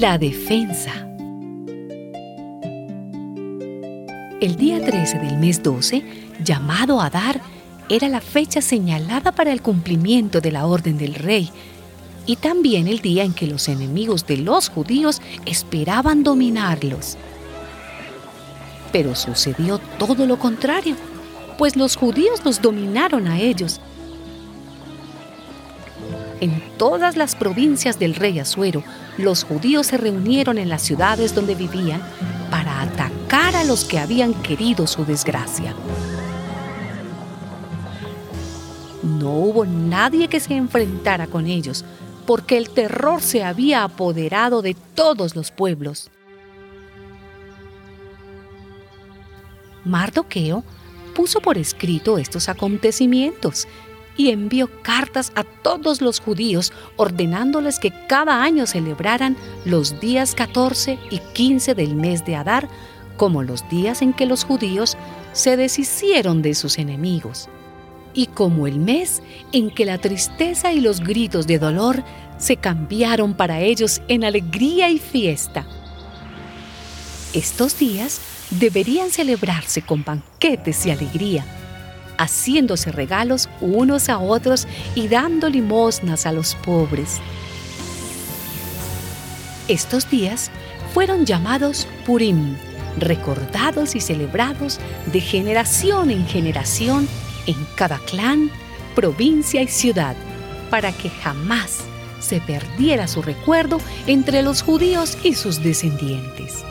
La defensa. El día 13 del mes 12, llamado Adar, era la fecha señalada para el cumplimiento de la orden del rey y también el día en que los enemigos de los judíos esperaban dominarlos. Pero sucedió todo lo contrario, pues los judíos los dominaron a ellos en todas las provincias del rey Asuero, los judíos se reunieron en las ciudades donde vivían para atacar a los que habían querido su desgracia. No hubo nadie que se enfrentara con ellos, porque el terror se había apoderado de todos los pueblos. Mardoqueo puso por escrito estos acontecimientos y envió cartas a todos los judíos ordenándoles que cada año celebraran los días 14 y 15 del mes de Adar como los días en que los judíos se deshicieron de sus enemigos y como el mes en que la tristeza y los gritos de dolor se cambiaron para ellos en alegría y fiesta. Estos días deberían celebrarse con banquetes y alegría haciéndose regalos unos a otros y dando limosnas a los pobres. Estos días fueron llamados Purim, recordados y celebrados de generación en generación en cada clan, provincia y ciudad, para que jamás se perdiera su recuerdo entre los judíos y sus descendientes.